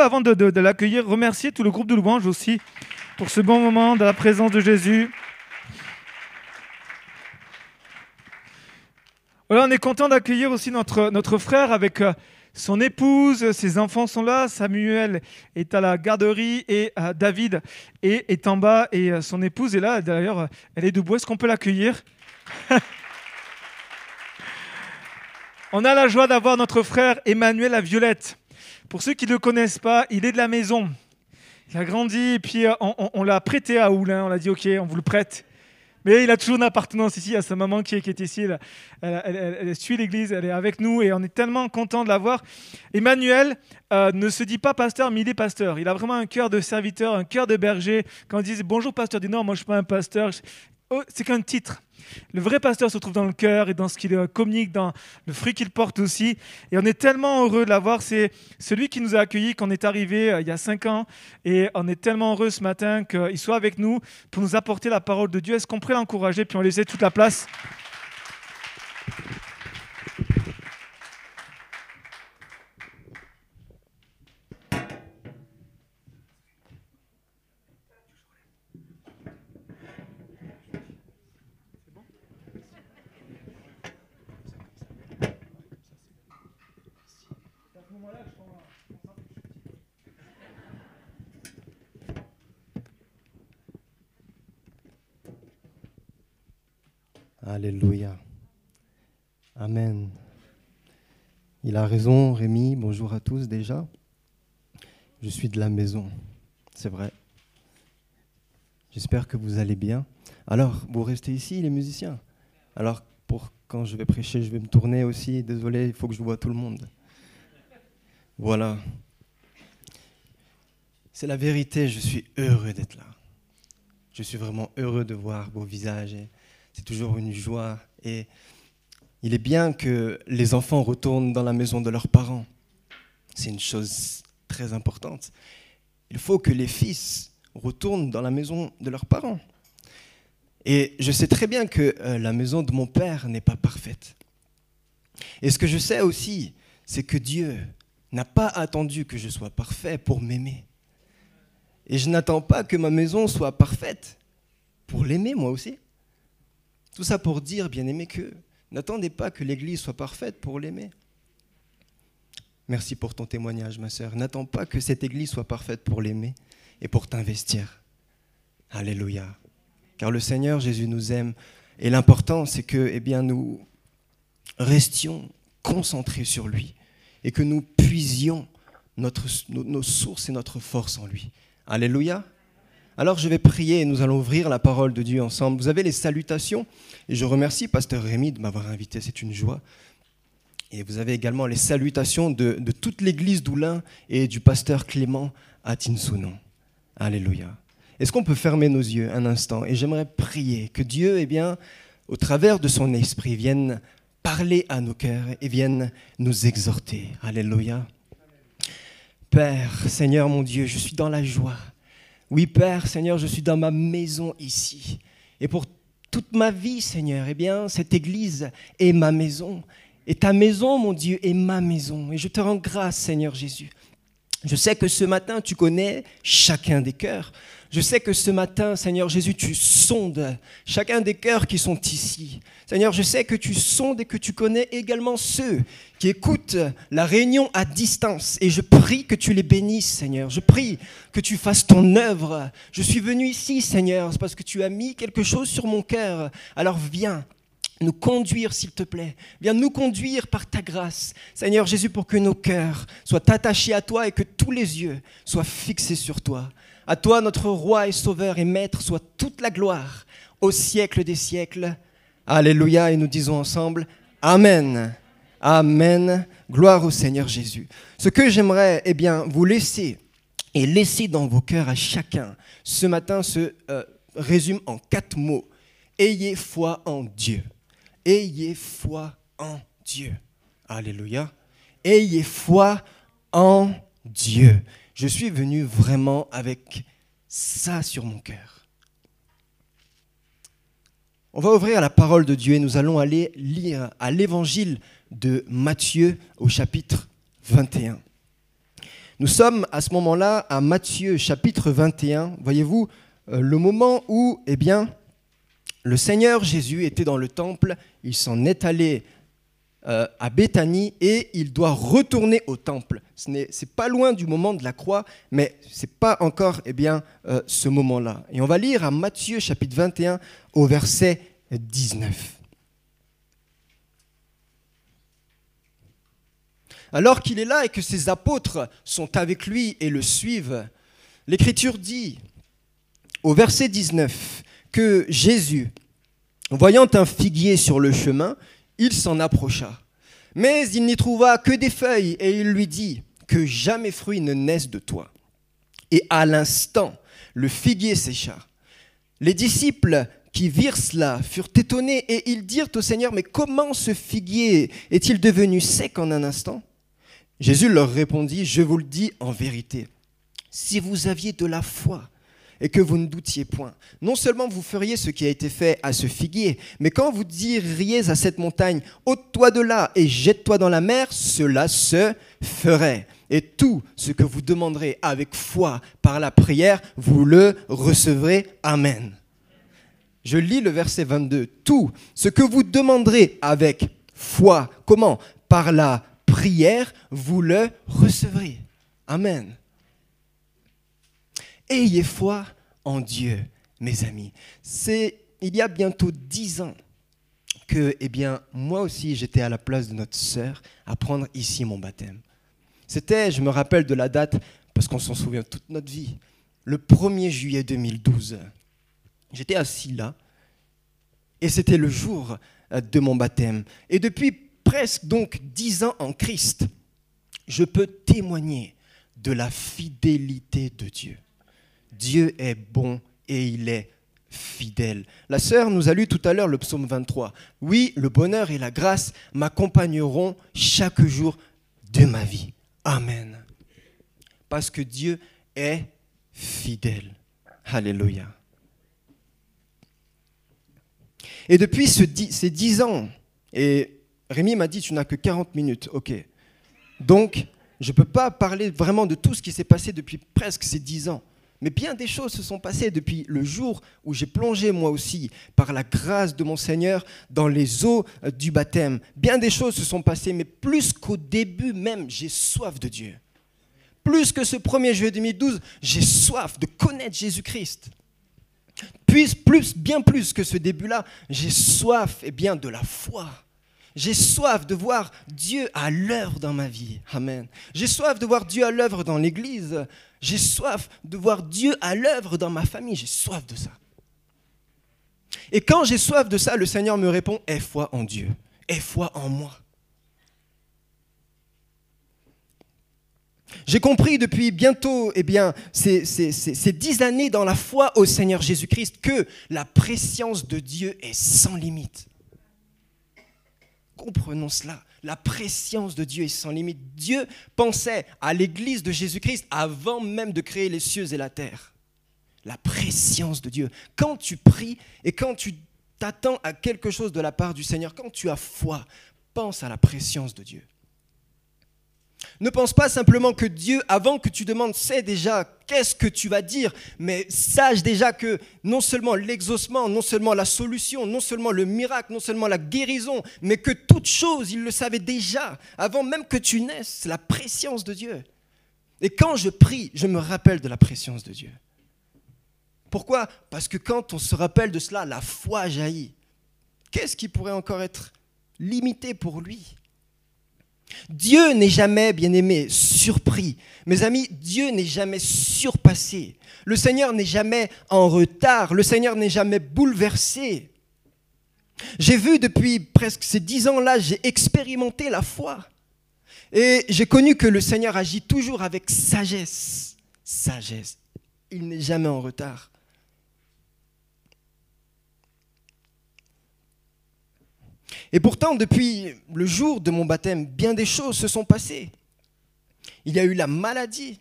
avant de, de l'accueillir, remercier tout le groupe de louanges aussi pour ce bon moment de la présence de Jésus. Voilà, on est content d'accueillir aussi notre, notre frère avec euh, son épouse, ses enfants sont là, Samuel est à la garderie et euh, David est, en bas et euh, son épouse est là, d'ailleurs elle est debout, est-ce qu'on peut l'accueillir? On a la joie d'avoir notre frère Emmanuel à Violette. Pour ceux qui ne le connaissent pas, il est de la maison. Il a grandi et puis on, on l'a prêté à Oulin, on a dit ok, on vous le prête. Mais il a toujours une appartenance ici à sa maman qui est, ici. Elle, suit l'église, elle est avec nous et on est tellement content de la voir. Emmanuel euh, ne se dit pas pasteur, mais il est pasteur. Il a vraiment un cœur de serviteur, un cœur de berger. Quand on dit bonjour pasteur, il dit non, moi je ne suis pas un pasteur. Oh, c'est qu'un titre. Le vrai pasteur se trouve dans le cœur et dans ce qu'il communique, dans le fruit qu'il porte aussi. Et on est tellement heureux de l'avoir. C'est celui qui nous a accueillis quand on est arrivé euh, il y a cinq ans. Et on est tellement heureux ce matin qu'il soit avec nous pour nous apporter la parole de Dieu. Est-ce qu'on pourrait l'encourager puis on laisser toute la place? Alléluia. Amen. Il a raison, Rémi. Bonjour à tous déjà. Je suis de la maison, c'est vrai. J'espère que vous allez bien. Alors, vous restez ici, les musiciens? Alors, pour quand je vais prêcher, je vais me tourner aussi. Désolé, il faut que je vois tout le monde. Voilà. C'est la vérité, je suis heureux d'être là. Je suis vraiment heureux de voir vos visages c'est toujours une joie. Et il est bien que les enfants retournent dans la maison de leurs parents. C'est une chose très importante. Il faut que les fils retournent dans la maison de leurs parents. Et je sais très bien que euh, la maison de mon père n'est pas parfaite. Et ce que je sais aussi, c'est que Dieu n'a pas attendu que je sois parfait pour m'aimer. Et je n'attends pas que ma maison soit parfaite pour l'aimer moi aussi. Tout ça pour dire, bien aimé, que n'attendez pas que l'Église soit parfaite pour l'aimer. Merci pour ton témoignage, ma sœur. N'attends pas que cette Église soit parfaite pour l'aimer et pour t'investir. Alléluia. Car le Seigneur Jésus nous aime. Et l'important, c'est que eh bien, nous restions concentrés sur lui et que nous puisions nos sources et notre force en lui. Alléluia. Alors je vais prier et nous allons ouvrir la parole de Dieu ensemble. Vous avez les salutations et je remercie Pasteur Rémy de m'avoir invité, c'est une joie. Et vous avez également les salutations de, toute l'église d'Oulin et du pasteur Clément à Tinsounon. Alléluia. Est-ce qu'on peut fermer nos yeux un instant Et j'aimerais prier que Dieu, eh bien, au travers de son esprit, vienne parler à nos cœurs et vienne nous exhorter. Alléluia. Père, Seigneur mon Dieu, je suis dans la joie oui, Père, Seigneur, je suis dans ma maison ici. Et pour toute ma vie, Seigneur, eh bien, cette église est ma maison. Et ta maison, mon Dieu, est ma maison. Et je te rends grâce, Seigneur Jésus. Je sais que ce matin, tu connais chacun des cœurs. Je sais que ce matin, Seigneur Jésus, tu sondes chacun des cœurs qui sont ici. Seigneur, je sais que tu sondes et que tu connais également ceux qui écoutent la réunion à distance. Et je prie que tu les bénisses, Seigneur. Je prie que tu fasses ton œuvre. Je suis venu ici, Seigneur, parce que tu as mis quelque chose sur mon cœur. Alors viens, nous conduire, s'il te plaît. Viens nous conduire par ta grâce, Seigneur Jésus, pour que nos cœurs soient attachés à toi et que tous les yeux soient fixés sur toi. À toi, notre roi et sauveur et maître, soit toute la gloire au siècle des siècles. Alléluia. Et nous disons ensemble, Amen. Amen. Gloire au Seigneur Jésus. Ce que j'aimerais, eh bien, vous laisser et laisser dans vos cœurs à chacun ce matin se euh, résume en quatre mots. Ayez foi en Dieu. Ayez foi en Dieu. Alléluia. Ayez foi en Dieu je suis venu vraiment avec ça sur mon cœur. On va ouvrir la parole de Dieu et nous allons aller lire à l'évangile de Matthieu au chapitre 21. Nous sommes à ce moment-là à Matthieu chapitre 21. Voyez-vous, euh, le moment où, eh bien, le Seigneur Jésus était dans le temple, il s'en est allé euh, à Béthanie et il doit retourner au temple. Ce n'est pas loin du moment de la croix, mais ce n'est pas encore eh bien, euh, ce moment-là. Et on va lire à Matthieu chapitre 21 au verset 19. Alors qu'il est là et que ses apôtres sont avec lui et le suivent, l'Écriture dit au verset 19 que Jésus, voyant un figuier sur le chemin, il s'en approcha. Mais il n'y trouva que des feuilles, et il lui dit, que jamais fruit ne naisse de toi. Et à l'instant, le figuier sécha. Les disciples qui virent cela furent étonnés, et ils dirent au Seigneur, mais comment ce figuier est-il devenu sec en un instant? Jésus leur répondit, je vous le dis en vérité, si vous aviez de la foi, et que vous ne doutiez point. Non seulement vous feriez ce qui a été fait à ce figuier, mais quand vous diriez à cette montagne, ôte-toi de là et jette-toi dans la mer, cela se ferait. Et tout ce que vous demanderez avec foi par la prière, vous le recevrez. Amen. Je lis le verset 22. Tout ce que vous demanderez avec foi, comment? Par la prière, vous le recevrez. Amen. Ayez foi en Dieu, mes amis. C'est il y a bientôt dix ans que, eh bien, moi aussi, j'étais à la place de notre sœur à prendre ici mon baptême. C'était, je me rappelle de la date, parce qu'on s'en souvient toute notre vie, le 1er juillet 2012. J'étais assis là, et c'était le jour euh, de mon baptême. Et depuis presque donc dix ans en Christ, je peux témoigner de la fidélité de Dieu. Dieu est bon et il est fidèle. La sœur nous a lu tout à l'heure le psaume 23. Oui, le bonheur et la grâce m'accompagneront chaque jour de ma vie. Amen. Parce que Dieu est fidèle. Alléluia. Et depuis ces dix ans, et Rémi m'a dit, tu n'as que 40 minutes, ok. Donc, je ne peux pas parler vraiment de tout ce qui s'est passé depuis presque ces dix ans. Mais bien des choses se sont passées depuis le jour où j'ai plongé moi aussi, par la grâce de mon Seigneur, dans les eaux euh, du baptême. Bien des choses se sont passées, mais plus qu'au début même, j'ai soif de Dieu. Plus que ce 1er juillet 2012, j'ai soif de connaître Jésus-Christ. Puis, plus, bien plus que ce début-là, j'ai soif eh bien, de la foi. J'ai soif de voir Dieu à l'œuvre dans ma vie. Amen. J'ai soif de voir Dieu à l'œuvre dans l'Église. J'ai soif de voir Dieu à l'œuvre dans ma famille. J'ai soif de ça. Et quand j'ai soif de ça, le Seigneur me répond, aie foi en Dieu, aie foi en moi. J'ai compris depuis bientôt eh bien, ces, ces, dix années dans la foi au Seigneur Jésus-Christ que la préscience de Dieu est sans limite. Comprenons cela. La préscience de Dieu est sans limite. Dieu pensait à l'église de Jésus-Christ avant même de créer les cieux et la terre. La préscience de Dieu. Quand tu pries et quand tu t'attends à quelque chose de la part du Seigneur, quand tu as foi, pense à la préscience de Dieu. Ne pense pas simplement que Dieu, avant que tu demandes, sait déjà qu'est-ce que tu vas dire, mais sache déjà que non seulement l'exaucement, non seulement la solution, non seulement le miracle, non seulement la guérison, mais que toute chose, il le savait déjà, avant même que tu naisses, la préscience de Dieu. Et quand je prie, je me rappelle de la préscience de Dieu. Pourquoi? Parce que quand on se rappelle de cela, la foi jaillit. Qu'est-ce qui pourrait encore être limité pour lui? Dieu n'est jamais, bien aimé, surpris. Mes amis, Dieu n'est jamais surpassé. Le Seigneur n'est jamais en retard. Le Seigneur n'est jamais bouleversé. J'ai vu depuis presque ces dix ans-là, j'ai expérimenté la foi. Et j'ai connu que le Seigneur agit toujours avec sagesse. Sagesse. Il n'est jamais en retard. Et pourtant, depuis le jour de mon baptême, bien des choses se sont passées. Il y a eu la maladie.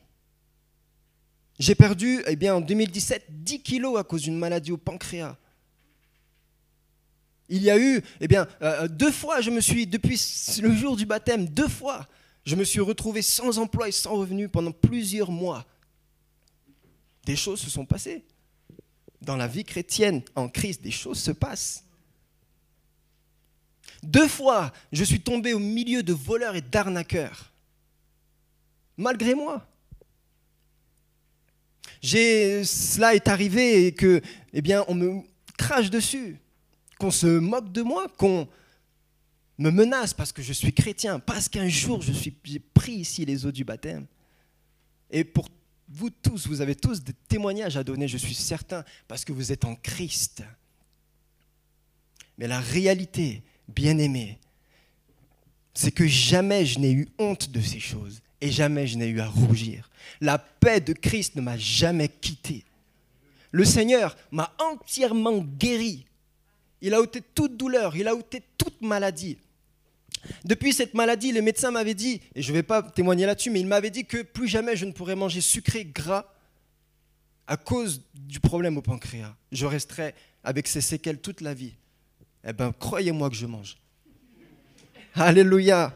J'ai perdu, eh bien, en 2017, 10 kilos à cause d'une maladie au pancréas. Il y a eu, eh bien, euh, deux fois, je me suis, depuis le jour du baptême, deux fois, Je me suis retrouvé sans emploi et sans revenu pendant plusieurs mois. Des choses se sont passées. Dans la vie chrétienne, en Christ, des choses se passent. Deux fois, je suis tombé au milieu de voleurs et d'arnaqueurs. Malgré moi. cela est arrivé et que, eh bien, on me crache dessus, qu'on se moque de moi, qu'on me menace parce que je suis chrétien, parce qu'un jour je suis, j'ai pris ici les eaux du baptême. Et pour vous tous, vous avez tous des témoignages à donner, je suis certain, parce que vous êtes en Christ. Mais la réalité, bien-aimé, c'est que jamais je n'ai eu honte de ces choses et jamais je n'ai eu à rougir. La paix de Christ ne m'a jamais quitté. Le Seigneur m'a entièrement guéri. Il a ôté toute douleur, il a ôté toute maladie. Depuis cette maladie, les médecins m'avaient dit, et je ne vais pas témoigner là-dessus, mais ils m'avaient dit que plus jamais je ne pourrais manger sucré, gras, à cause du problème au pancréas. Je resterai avec ces séquelles toute la vie eh bien, croyez-moi que je mange. Alléluia.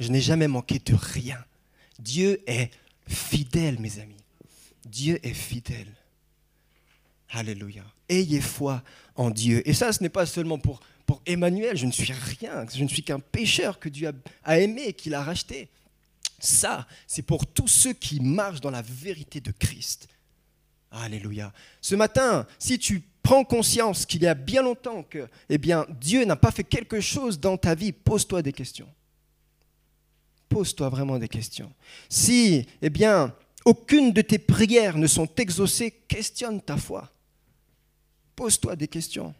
Je n'ai jamais manqué de rien. Dieu est fidèle, mes amis. Dieu est fidèle. Alléluia. Ayez foi en Dieu. Et ça, ce n'est pas seulement pour, pour Emmanuel. Je ne suis rien. Je ne suis qu'un pécheur que Dieu a aimé et qu'il a racheté. Ça, c'est pour tous ceux qui marchent dans la vérité de Christ. Alléluia. Ce matin, si tu prends conscience qu'il y a bien longtemps que eh bien, Dieu n'a pas fait quelque chose dans ta vie, pose-toi des questions. Pose-toi vraiment des questions. Si, eh bien, aucune de tes prières ne sont exaucées, questionne ta foi. Pose-toi des questions.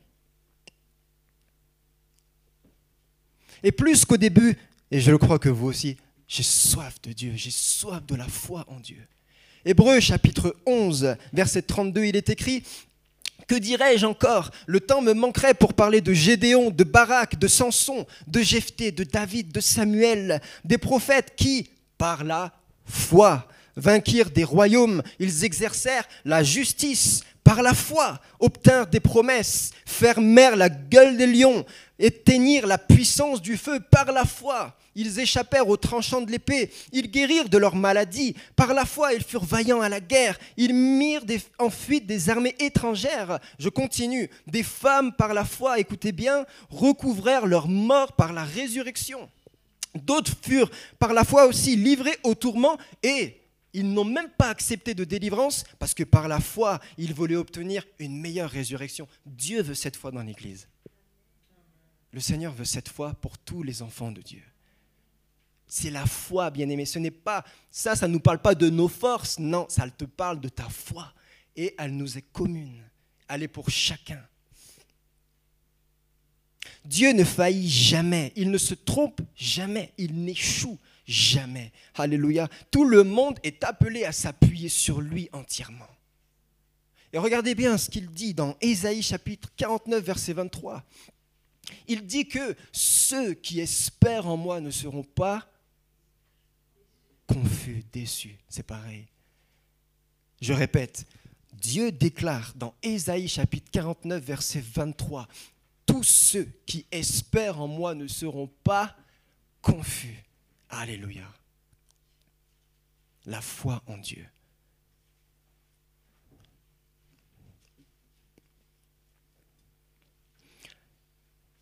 Et plus qu'au début, et je le crois que vous aussi, j'ai soif de Dieu, j'ai soif de la foi en Dieu. Hébreu chapitre 11, verset 32, il est écrit, que dirais-je encore? Le temps me manquerait pour parler de Gédéon, de Barak, de Samson, de Jephthé, de David, de Samuel, des prophètes qui, par la foi, vainquirent des royaumes, ils exercèrent la justice, par la foi, obtinrent des promesses, fermèrent la gueule des lions, éteignirent la puissance du feu par la foi. Ils échappèrent aux tranchants de l'épée, ils guérirent de leur maladie. Par la foi, ils furent vaillants à la guerre, ils mirent en fuite des armées étrangères. Je continue. Des femmes, par la foi, écoutez bien, recouvrèrent leur mort par la résurrection. D'autres furent, par la foi aussi, livrés au tourment et ils n'ont même pas accepté de délivrance parce que par la foi, ils voulaient obtenir une meilleure résurrection. Dieu veut cette foi dans l'Église. Le Seigneur veut cette foi pour tous les enfants de Dieu. C'est la foi, bien-aimé. Ce n'est pas ça, ça ne nous parle pas de nos forces. Non, ça te parle de ta foi. Et elle nous est commune. Elle est pour chacun. Dieu ne faillit jamais. Il ne se trompe jamais. Il n'échoue jamais. Alléluia. Tout le monde est appelé à s'appuyer sur lui entièrement. Et regardez bien ce qu'il dit dans Ésaïe chapitre 49, verset 23. Il dit que ceux qui espèrent en moi ne seront pas confus, déçu. C'est pareil. Je répète, Dieu déclare dans Ésaïe chapitre 49, verset 23, Tous ceux qui espèrent en moi ne seront pas confus. Alléluia. La foi en Dieu.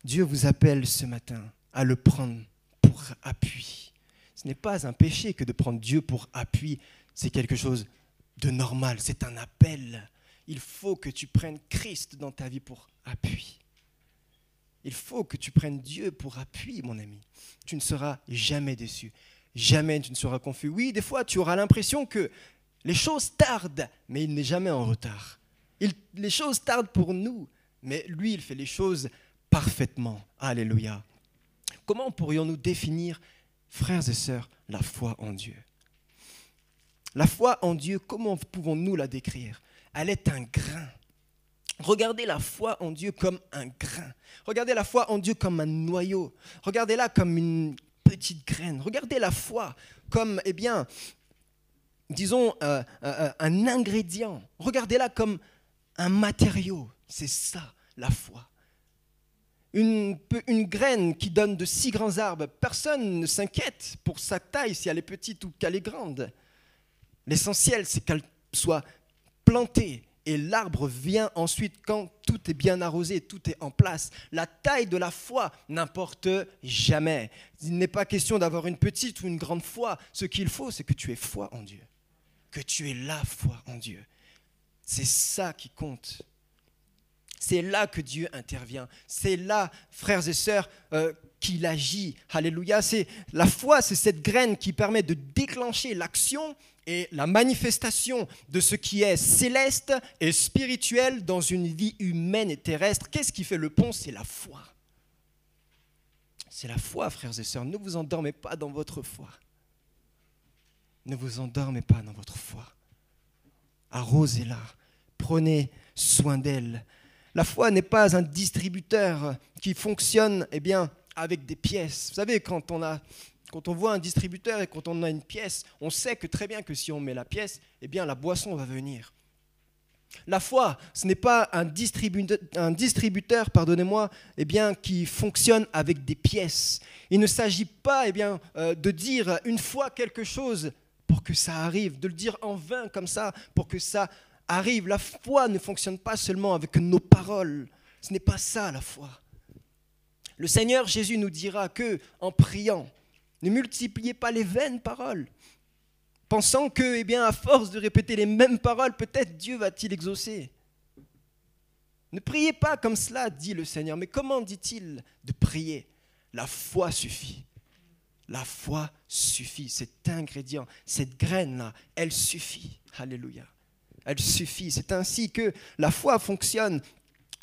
Dieu vous appelle ce matin à le prendre pour appui. Ce n'est pas un péché que de prendre Dieu pour appui. C'est quelque chose de normal. C'est un appel. Il faut que tu prennes Christ dans ta vie pour appui. Il faut que tu prennes Dieu pour appui, mon ami. Tu ne seras jamais déçu. Jamais tu ne seras confus. Oui, des fois, tu auras l'impression que les choses tardent, mais il n'est jamais en retard. les choses tardent pour nous, mais lui, il fait les choses parfaitement. Alléluia. Comment pourrions-nous définir Frères et sœurs, la foi en Dieu? La foi en Dieu, comment pouvons-nous la décrire? Elle est un grain. Regardez la foi en Dieu comme un grain. Regardez la foi en Dieu comme un noyau. Regardez-la comme une petite graine. Regardez la foi comme, eh bien, disons, euh, euh, euh, un ingrédient. Regardez-la comme un matériau. C'est ça, la foi. une, une graine qui donne de si grands arbres. Personne ne s'inquiète pour sa taille, si elle est petite ou qu'elle est grande. L'essentiel, c'est qu'elle soit plantée. Et l'arbre vient ensuite quand tout est bien arrosé, tout est en place. La taille de la foi n'importe jamais. Il n'est pas question d'avoir une petite ou une grande foi. Ce qu'il faut, c'est que tu aies foi en Dieu. Que tu aies la foi en Dieu. C'est ça qui compte. C'est là que Dieu intervient. C'est là, frères et sœurs, euh, qu'il agit. Alléluia. C'est la foi, c'est cette graine qui permet de déclencher l'action et la manifestation de ce qui est céleste et spirituel dans une vie humaine et terrestre. Qu'est-ce qui fait le pont? C'est la foi. C'est la foi, frères et sœurs. Ne vous endormez pas dans votre foi. Ne vous endormez pas dans votre foi. Arrosez-la. Prenez soin d'elle. La foi n'est pas un distributeur qui fonctionne eh bien, avec des pièces. Vous savez, quand on, a, quand on voit un distributeur et quand on a une pièce, on sait que très bien que si on met la pièce, eh bien, la boisson va venir. La foi, ce n'est pas un distributeur, pardonnez-moi, eh bien, qui fonctionne avec des pièces. Il ne s'agit pas eh bien, euh, de dire une fois quelque chose pour que ça arrive, de le dire en vain comme ça pour que ça arrive. La foi ne fonctionne pas seulement avec nos paroles. Ce n'est pas ça la foi. Le Seigneur Jésus nous dira que en priant, ne multipliez pas les vaines paroles, pensant que, eh bien, à force de répéter les mêmes paroles, peut-être Dieu va-t-il exaucer. Ne priez pas comme cela, dit le Seigneur. Mais comment dit-il de prier? La foi suffit. La foi suffit. Cet ingrédient, cette graine-là, elle suffit. Alléluia. Elle suffit. C'est ainsi que la foi fonctionne.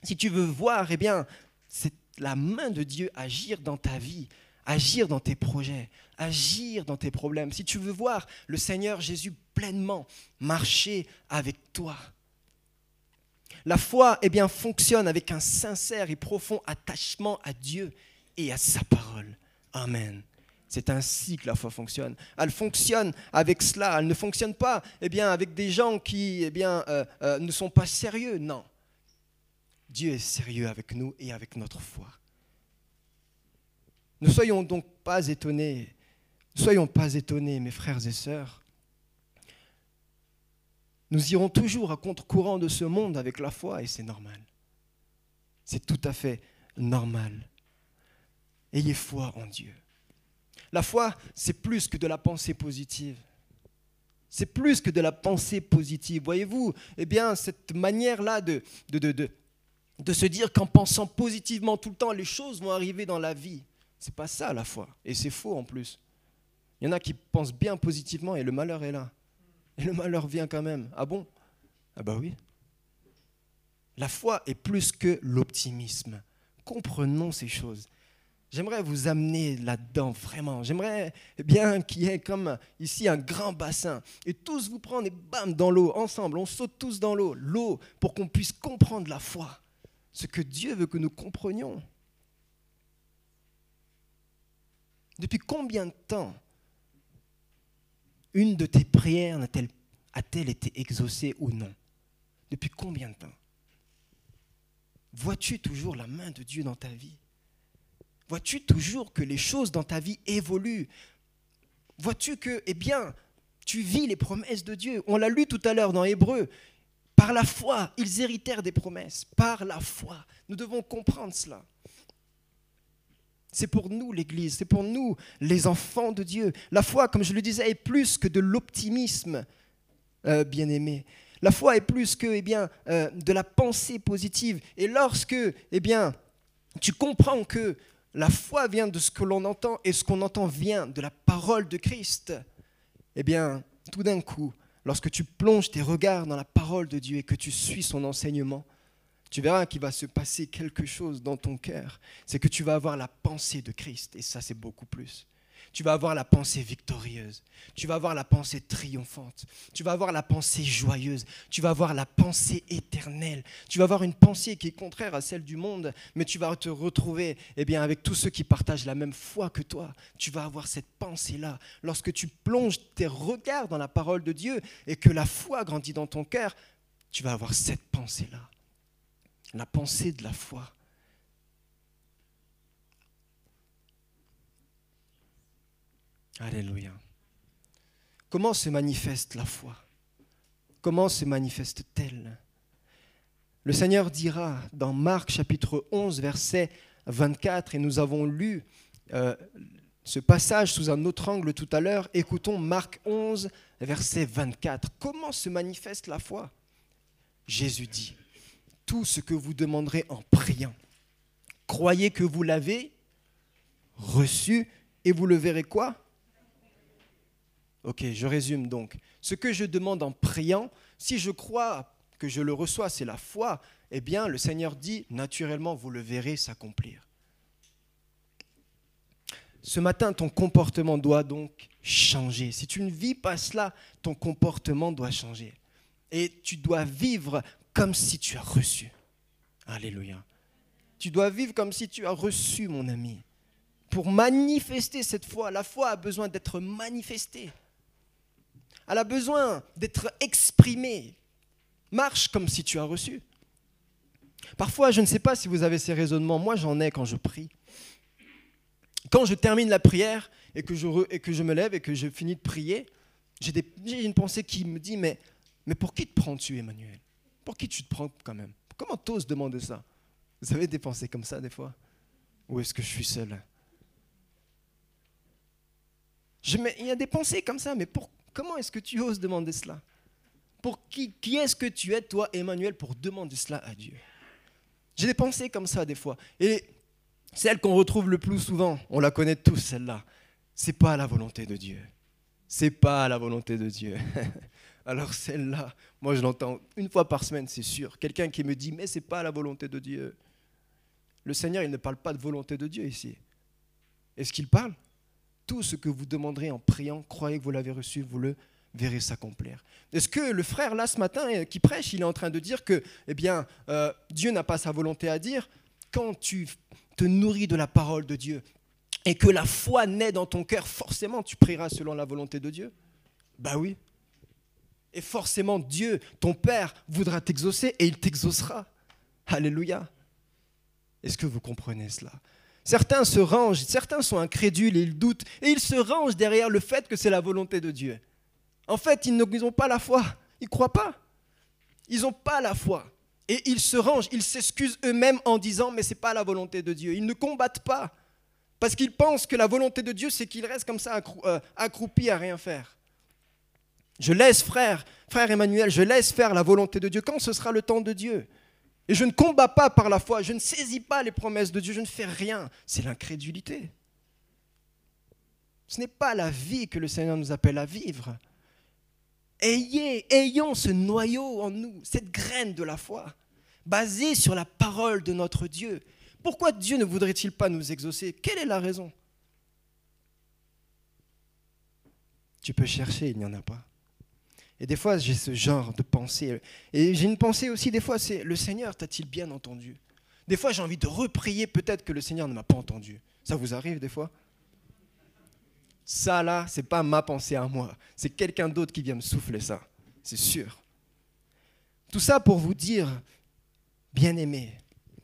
Si tu veux voir, eh bien, c'est la main de Dieu agir dans ta vie, agir dans tes projets, agir dans tes problèmes. Si tu veux voir le Seigneur Jésus pleinement marcher avec toi. La foi, eh bien, fonctionne avec un sincère et profond attachement à Dieu et à sa parole. Amen. C'est ainsi que la foi fonctionne. Elle fonctionne avec cela. Elle ne fonctionne pas eh avec des gens qui eh euh, euh, ne sont pas sérieux. Non. Dieu est sérieux avec nous et avec notre foi. Ne soyons donc pas étonnés. Ne soyons pas étonnés, mes frères et sœurs. Nous irons toujours à contre-courant de ce monde avec la foi et c'est normal. C'est tout à fait normal. Ayez foi en Dieu. La foi, c'est plus que de la pensée positive. C'est plus que de la pensée positive. Voyez-vous, eh bien, cette manière-là de, de, de, de, se dire qu'en pensant positivement tout le temps, les choses vont arriver dans la vie. C'est pas ça la foi. Et c'est faux en plus. Il y en a qui pensent bien positivement et le malheur est là. Et le malheur vient quand même. Ah bon? Ah bah oui. La foi est plus que l'optimisme. Comprenons ces choses. J'aimerais vous amener là-dedans, vraiment. J'aimerais bien qu'il y ait comme ici un grand bassin et tous vous prendre et bam dans l'eau, ensemble. On saute tous dans l'eau, l'eau, pour qu'on puisse comprendre la foi, ce que Dieu veut que nous comprenions. Depuis combien de temps une de tes prières a-t-elle été exaucée ou non? Depuis combien de temps? Vois-tu toujours la main de Dieu dans ta vie? Vois-tu toujours que les choses dans ta vie évoluent? Vois-tu que, eh bien, tu vis les promesses de Dieu? On l'a lu tout à l'heure dans Hébreu. Par la foi, ils héritèrent des promesses. Par la foi. Nous devons comprendre cela. C'est pour nous l'Église, c'est pour nous les enfants de Dieu. La foi, comme je le disais, est plus que de l'optimisme, euh, bien aimé. La foi est plus que eh bien, euh, de la pensée positive. Et lorsque eh bien, tu comprends que la foi vient de ce que l'on entend et ce qu'on entend vient de la parole de Christ, eh bien, tout d'un coup, lorsque tu plonges tes regards dans la parole de Dieu et que tu suis son enseignement, tu verras qu'il va se passer quelque chose dans ton cœur. C'est que tu vas avoir la pensée de Christ et ça, c'est beaucoup plus. Tu vas avoir la pensée victorieuse. Tu vas avoir la pensée triomphante. Tu vas avoir la pensée joyeuse. Tu vas avoir la pensée éternelle. Tu vas avoir une pensée qui est contraire à celle du monde, mais tu vas te retrouver eh bien, avec tous ceux qui partagent la même foi que toi. Tu vas avoir cette pensée-là. Lorsque tu plonges tes regards dans la parole de Dieu et que la foi grandit dans ton cœur, tu vas avoir cette pensée-là. La pensée de la foi. Alléluia. Comment se manifeste la foi? Comment se manifeste-t-elle? Le Seigneur dira dans Marc chapitre 11, verset 24, et nous avons lu euh, ce passage sous un autre angle tout à l'heure, écoutons Marc 11, verset 24. Comment se manifeste la foi? Jésus dit, tout ce que vous demanderez en priant, croyez que vous l'avez reçu et vous le verrez quoi? Ok, je résume donc. Ce que je demande en priant, si je crois que je le reçois, c'est la foi, eh bien le Seigneur dit, naturellement, vous le verrez s'accomplir. Ce matin, ton comportement doit donc changer. Si tu ne vis pas cela, ton comportement doit changer. Et tu dois vivre comme si tu as reçu. Alléluia. Tu dois vivre comme si tu as reçu, mon ami. Pour manifester cette foi, la foi a besoin d'être manifestée. Elle a besoin d'être exprimée. Marche comme si tu as reçu. Parfois, je ne sais pas si vous avez ces raisonnements, moi j'en ai quand je prie. Quand je termine la prière et que je, me lève et que je finis de prier, j'ai une pensée qui me dit, mais, pour qui te prends-tu, Emmanuel? Pour qui tu te prends quand même? Comment t'oses demander ça? Vous avez des pensées comme ça des fois? Ou est-ce que je suis seul? Il y a des pensées comme ça, mais pour, comment est-ce que tu oses demander cela? Pour qui, est-ce que tu es, toi, Emmanuel, pour demander cela à Dieu? J'ai des pensées comme ça des fois. Et celle qu'on retrouve le plus souvent, on la connaît tous, celle-là. C'est pas la volonté de Dieu. C'est pas la volonté de Dieu. Alors celle-là, moi je l'entends une fois par semaine, c'est sûr. Quelqu'un qui me dit, mais c'est pas la volonté de Dieu. Le Seigneur, il ne parle pas de volonté de Dieu ici. Est-ce qu'il parle? Tout ce que vous demanderez en priant, croyez que vous l'avez reçu, vous le verrez s'accomplir. Est-ce que le frère là ce matin euh, qui prêche, il est en train de dire que, eh bien, euh, Dieu n'a pas sa volonté à dire Quand tu te nourris de la parole de Dieu et que la foi naît dans ton cœur, forcément tu prieras selon la volonté de Dieu? Bah oui. Et forcément Dieu, ton Père, voudra t'exaucer et il t'exaucera. Alléluia. Est-ce que vous comprenez cela? Certains se rangent, certains sont incrédules ils doutent, et ils se rangent derrière le fait que c'est la volonté de Dieu. En fait, ils n'ont pas la foi, ils ne croient pas. Ils n'ont pas la foi. Et ils se rangent, ils s'excusent eux-mêmes en disant mais ce n'est pas la volonté de Dieu. Ils ne combattent pas parce qu'ils pensent que la volonté de Dieu c'est qu'ils restent comme ça euh, accroupis à rien faire. Je laisse frère, frère Emmanuel, je laisse faire la volonté de Dieu quand ce sera le temps de Dieu? Et je ne combats pas par la foi, je ne saisis pas les promesses de Dieu, je ne fais rien. C'est l'incrédulité. Ce n'est pas la vie que le Seigneur nous appelle à vivre. Ayez, ayons ce noyau en nous, cette graine de la foi, basée sur la parole de notre Dieu. Pourquoi Dieu ne voudrait-il pas nous exaucer? Quelle est la raison? Tu peux chercher, il n'y en a pas. Et des fois, j'ai ce genre de pensée. Et j'ai une pensée aussi, des fois, c'est le Seigneur t'a-t-il bien entendu? Des fois, j'ai envie de reprier, peut-être que le Seigneur ne m'a pas entendu. Ça vous arrive des fois? Ça là, c'est pas ma pensée à moi, c'est quelqu'un d'autre qui vient me souffler ça, c'est sûr. Tout ça pour vous dire, bien aimé,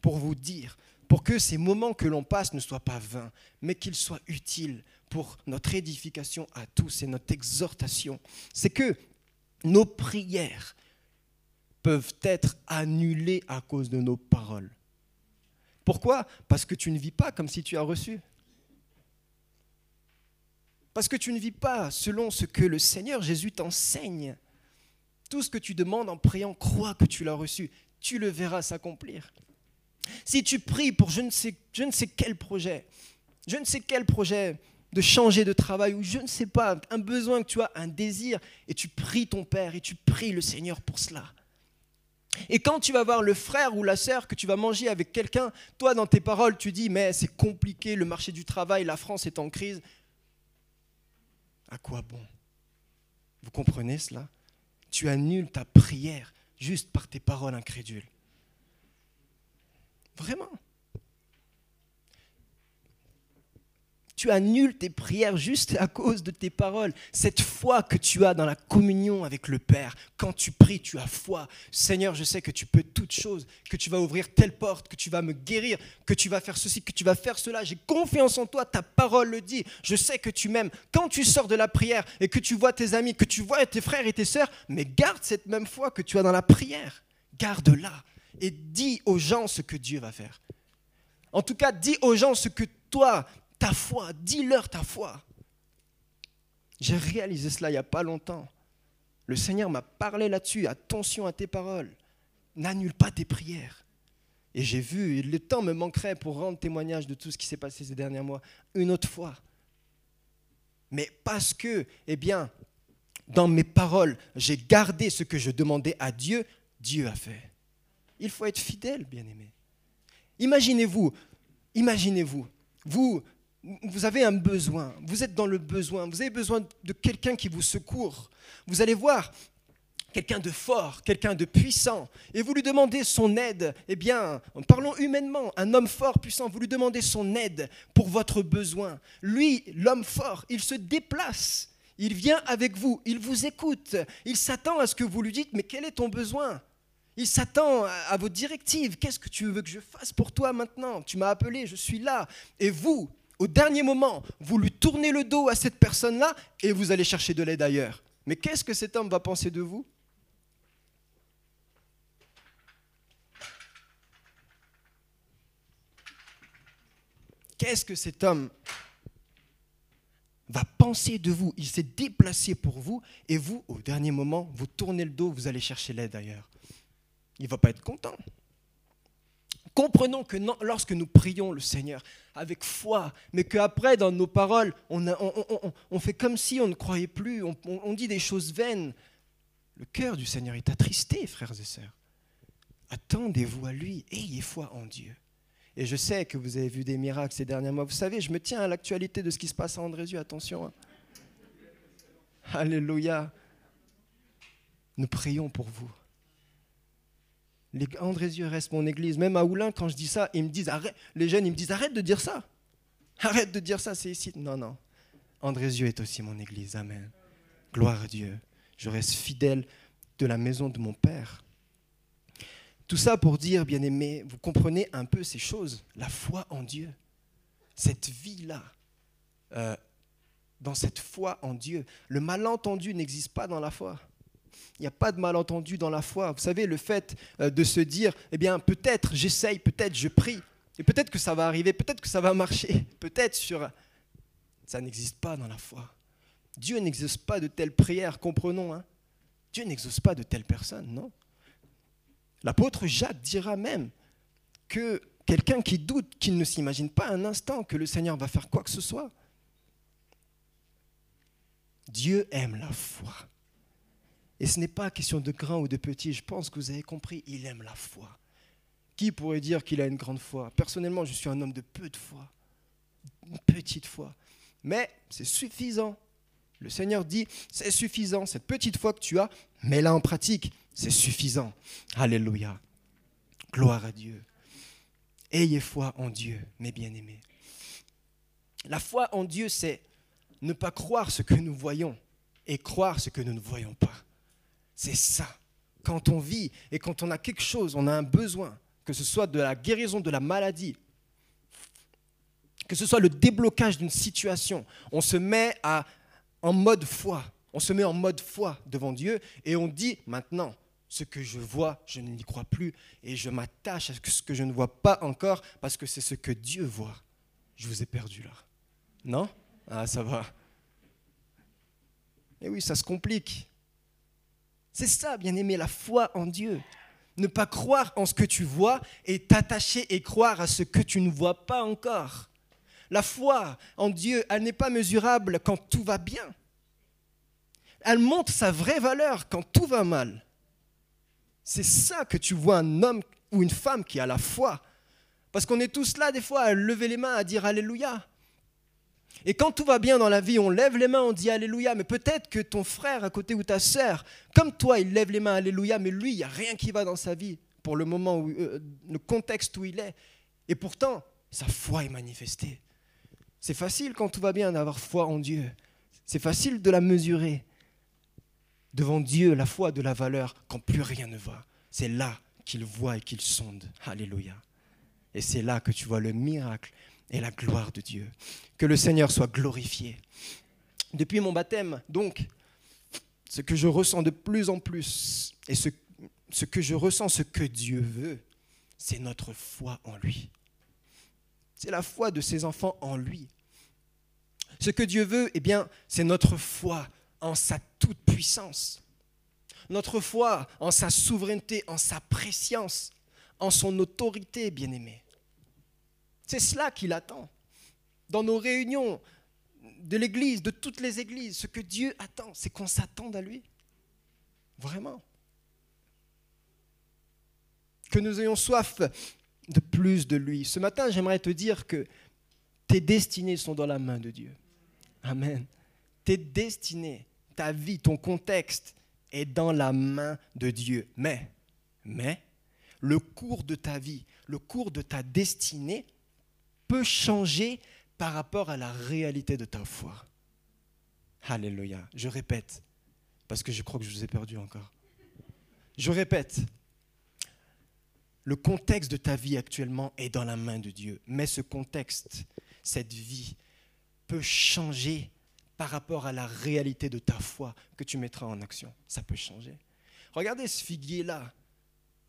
pour vous dire, pour que ces moments que l'on passe ne soient pas vains, mais qu'ils soient utiles pour notre édification à tous et notre exhortation, c'est que nos prières peuvent être annulées à cause de nos paroles. Pourquoi? Parce que tu ne vis pas comme si tu as reçu. Parce que tu ne vis pas selon ce que le Seigneur Jésus t'enseigne. Tout ce que tu demandes en priant, crois que tu l'as reçu. Tu le verras s'accomplir. Si tu pries pour je ne, sais, je ne sais quel projet, je ne sais quel projet de changer de travail ou je ne sais pas, un besoin que tu as, un désir, et tu pries ton Père et tu pries le Seigneur pour cela. Et quand tu vas voir le frère ou la sœur que tu vas manger avec quelqu'un, toi dans tes paroles tu dis mais c'est compliqué, le marché du travail, la France est en crise, à quoi bon? Vous comprenez cela? Tu annules ta prière juste par tes paroles incrédules. Vraiment. Tu annules tes prières juste à cause de tes paroles. Cette foi que tu as dans la communion avec le Père, quand tu pries, tu as foi. Seigneur, je sais que tu peux toutes choses, que tu vas ouvrir telle porte, que tu vas me guérir, que tu vas faire ceci, que tu vas faire cela. J'ai confiance en toi, ta parole le dit. Je sais que tu m'aimes. Quand tu sors de la prière et que tu vois tes amis, que tu vois tes frères et tes sœurs, mais garde cette même foi que tu as dans la prière. Garde-la et dis aux gens ce que Dieu va faire. En tout cas, dis aux gens ce que toi, ta foi, dis-leur ta foi. J'ai réalisé cela il n'y a pas longtemps. Le Seigneur m'a parlé là-dessus. Attention à tes paroles. N'annule pas tes prières. Et j'ai vu, le temps me manquerait pour rendre témoignage de tout ce qui s'est passé ces derniers mois, une autre fois. Mais parce que, eh bien, dans mes paroles, j'ai gardé ce que je demandais à Dieu, Dieu a fait. Il faut être fidèle, bien-aimé. Imaginez-vous, imaginez-vous, vous, vous avez un besoin, vous êtes dans le besoin, vous avez besoin de quelqu'un qui vous secourt. Vous allez voir quelqu'un de fort, quelqu'un de puissant, et vous lui demandez son aide, eh bien, en parlant humainement, un homme fort, puissant, vous lui demandez son aide pour votre besoin. Lui, l'homme fort, il se déplace, il vient avec vous, il vous écoute, il s'attend à ce que vous lui dites, mais quel est ton besoin? Il s'attend à vos directives. Qu'est-ce que tu veux que je fasse pour toi maintenant? Tu m'as appelé, je suis là. Et vous, au dernier moment, vous lui tournez le dos à cette personne-là et vous allez chercher de l'aide ailleurs. Mais qu'est-ce que cet homme va penser de vous? Qu'est-ce que cet homme va penser de vous? Il s'est déplacé pour vous et vous, au dernier moment, vous tournez le dos, vous allez chercher l'aide ailleurs il ne va pas être content. Comprenons que lorsque nous prions le Seigneur avec foi, mais qu'après, dans nos paroles, on, fait comme si on ne croyait plus, on, dit des choses vaines, le cœur du Seigneur est attristé, frères et sœurs. Attendez-vous à lui, ayez foi en Dieu. Et je sais que vous avez vu des miracles ces derniers mois. Vous savez, je me tiens à l'actualité de ce qui se passe à Andrézieux, attention. Hein. Alléluia. Nous prions pour vous. Les Andrézieux reste mon église. Même à Oulin, quand je dis ça, ils me disent, arrête, les jeunes, ils me disent, arrête de dire ça. Arrête de dire ça, c'est ici. Non, non. Andrézieux est aussi mon église. Amen. Gloire à Dieu. Je reste fidèle de la maison de mon Père. Tout ça pour dire, bien aimé, vous comprenez un peu ces choses. La foi en Dieu. Cette vie-là. Euh, dans cette foi en Dieu. Le malentendu n'existe pas dans la foi. Il n'y a pas de malentendu dans la foi. Vous savez, le fait euh, de se dire, eh bien, peut-être j'essaye, peut-être je prie, et peut-être que ça va arriver, peut-être que ça va marcher, peut-être sur... Ça n'existe pas dans la foi. Dieu n'exauce pas de telles prières, comprenons. Hein Dieu n'exauce pas de telles personnes, non L'apôtre Jacques dira même que quelqu'un qui doute, qui ne s'imagine pas un instant que le Seigneur va faire quoi que ce soit, Dieu aime la foi. Et ce n'est pas question de grand ou de petit, je pense que vous avez compris, il aime la foi. Qui pourrait dire qu'il a une grande foi? Personnellement, je suis un homme de peu de foi, une petite foi. Mais c'est suffisant. Le Seigneur dit, c'est suffisant, cette petite foi que tu as, mets-la en pratique, c'est suffisant. Alléluia. Gloire à Dieu. Ayez foi en Dieu, mes bien-aimés. La foi en Dieu, c'est ne pas croire ce que nous voyons et croire ce que nous ne voyons pas. C'est ça. Quand on vit et quand on a quelque chose, on a un besoin, que ce soit de la guérison de la maladie, que ce soit le déblocage d'une situation, on se met à, en mode foi. On se met en mode foi devant Dieu et on dit maintenant, ce que je vois, je n'y crois plus et je m'attache à ce que je ne vois pas encore parce que c'est ce que Dieu voit. Je vous ai perdu là. Non? Ah, ça va. Et eh oui, ça se complique. C'est ça, bien aimé, la foi en Dieu. Ne pas croire en ce que tu vois et t'attacher et croire à ce que tu ne vois pas encore. La foi en Dieu, elle n'est pas mesurable quand tout va bien. Elle montre sa vraie valeur quand tout va mal. C'est ça que tu vois un homme ou une femme qui a la foi. Parce qu'on est tous là des fois à lever les mains, à dire Alléluia. Et quand tout va bien dans la vie, on lève les mains, on dit Alléluia, mais peut-être que ton frère à côté ou ta sœur, comme toi, il lève les mains Alléluia, mais lui, il n'y a rien qui va dans sa vie pour le moment, euh, le contexte où il est. Et pourtant, sa foi est manifestée. C'est facile quand tout va bien d'avoir foi en Dieu. C'est facile de la mesurer. Devant Dieu, la foi de la valeur quand plus rien ne va. C'est là qu'il voit et qu'il sonde. Alléluia. Et c'est là que tu vois le miracle et la gloire de Dieu. Que le Seigneur soit glorifié. Depuis mon baptême, donc, ce que je ressens de plus en plus, et ce, que je ressens, ce que Dieu veut, c'est notre foi en lui. C'est la foi de ses enfants en lui. Ce que Dieu veut, eh bien, c'est notre foi en sa toute-puissance. Notre foi en sa souveraineté, en sa préscience, en son autorité, bien-aimé. C'est cela qu'il attend. Dans nos réunions de l'Église, de toutes les églises, ce que Dieu attend, c'est qu'on s'attende à lui. Vraiment. Que nous ayons soif de plus de lui. Ce matin, j'aimerais te dire que tes destinées sont dans la main de Dieu. Amen. Tes destinées, ta vie, ton contexte est dans la main de Dieu. Mais, mais, le cours de ta vie, le cours de ta destinée peut changer par rapport à la réalité de ta foi. Alléluia. Je répète, parce que je crois que je vous ai perdu encore. Je répète, le contexte de ta vie actuellement est dans la main de Dieu, mais ce contexte, cette vie, peut changer par rapport à la réalité de ta foi que tu mettras en action. Ça peut changer. Regardez ce figuier-là.